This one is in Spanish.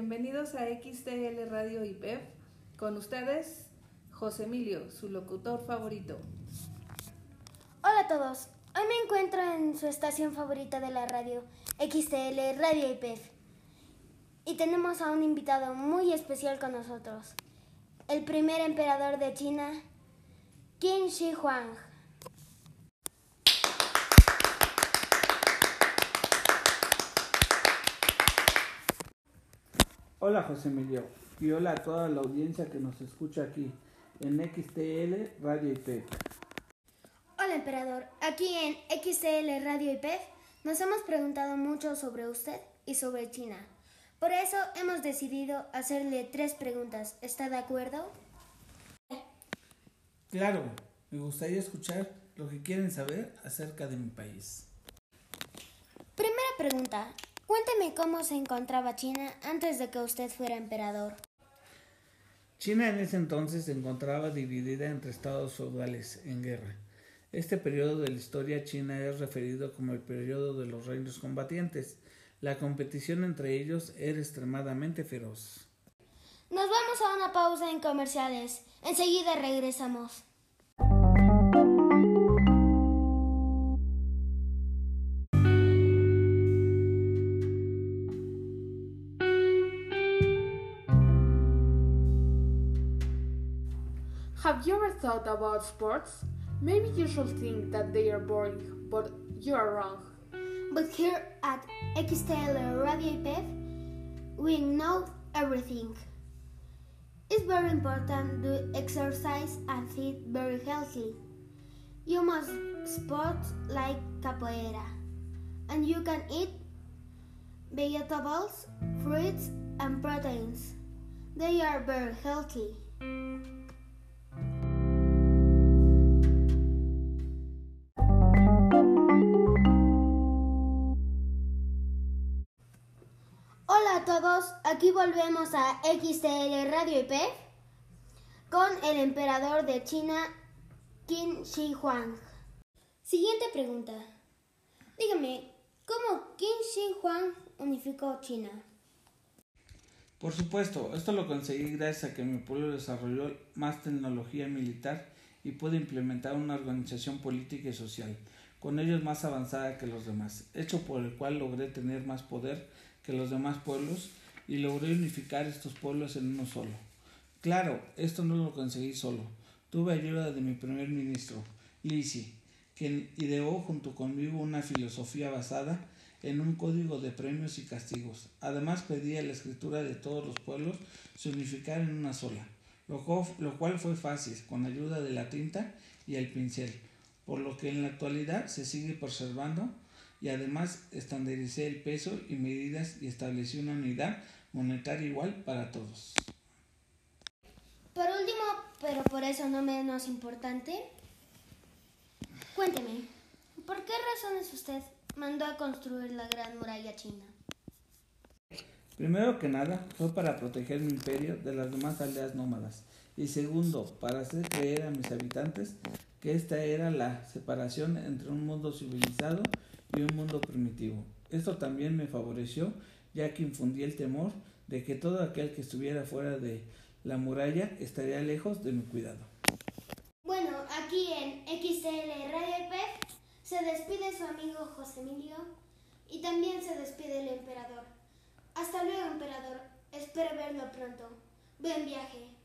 bienvenidos a XTL Radio IPEF. Con ustedes, José Emilio, su locutor favorito. Hola a todos, hoy me encuentro en su estación favorita de la radio, XTL Radio IPEF. Y tenemos a un invitado muy especial con nosotros, el primer emperador de China, Qin Shi Huang. Hola José Emilio y hola a toda la audiencia que nos escucha aquí en XTL Radio IP. Hola emperador, aquí en XTL Radio IPEF nos hemos preguntado mucho sobre usted y sobre China. Por eso hemos decidido hacerle tres preguntas. ¿Está de acuerdo? Claro, me gustaría escuchar lo que quieren saber acerca de mi país. Primera pregunta. Cuénteme cómo se encontraba China antes de que usted fuera emperador. China en ese entonces se encontraba dividida entre estados feudales en guerra. Este periodo de la historia china es referido como el periodo de los reinos combatientes. La competición entre ellos era extremadamente feroz. Nos vamos a una pausa en comerciales. Enseguida regresamos. Have you ever thought about sports? Maybe you should think that they are boring, but you are wrong. But here at XTL Radio IPEF, we know everything. It's very important to exercise and eat very healthy. You must sports like capoeira, and you can eat vegetables, fruits, and proteins. They are very healthy. Hola a todos, aquí volvemos a XTL Radio IP con el emperador de China, Qin Shi Huang. Siguiente pregunta. Dígame, ¿cómo Qin Shi Huang unificó China? Por supuesto, esto lo conseguí gracias a que mi pueblo desarrolló más tecnología militar y pudo implementar una organización política y social, con ellos más avanzada que los demás, hecho por el cual logré tener más poder que los demás pueblos y logré unificar estos pueblos en uno solo. Claro, esto no lo conseguí solo. Tuve ayuda de mi primer ministro, Lisi, quien ideó junto conmigo una filosofía basada en un código de premios y castigos. Además pedía la escritura de todos los pueblos se unificara en una sola, lo cual, lo cual fue fácil con ayuda de la tinta y el pincel, por lo que en la actualidad se sigue preservando y además estandaricé el peso y medidas y establecí una unidad monetaria igual para todos. Por último, pero por eso no menos importante, cuénteme, ¿por qué razones usted mandó a construir la Gran Muralla China? Primero que nada, fue para proteger mi imperio de las demás aldeas nómadas. Y segundo, para hacer creer a mis habitantes que esta era la separación entre un mundo civilizado y un mundo primitivo. Esto también me favoreció, ya que infundí el temor de que todo aquel que estuviera fuera de la muralla estaría lejos de mi cuidado. Bueno, aquí en XTL Radio IP se despide su amigo José Emilio y también se despide el emperador. Hasta luego, emperador. Espero verlo pronto. Buen viaje.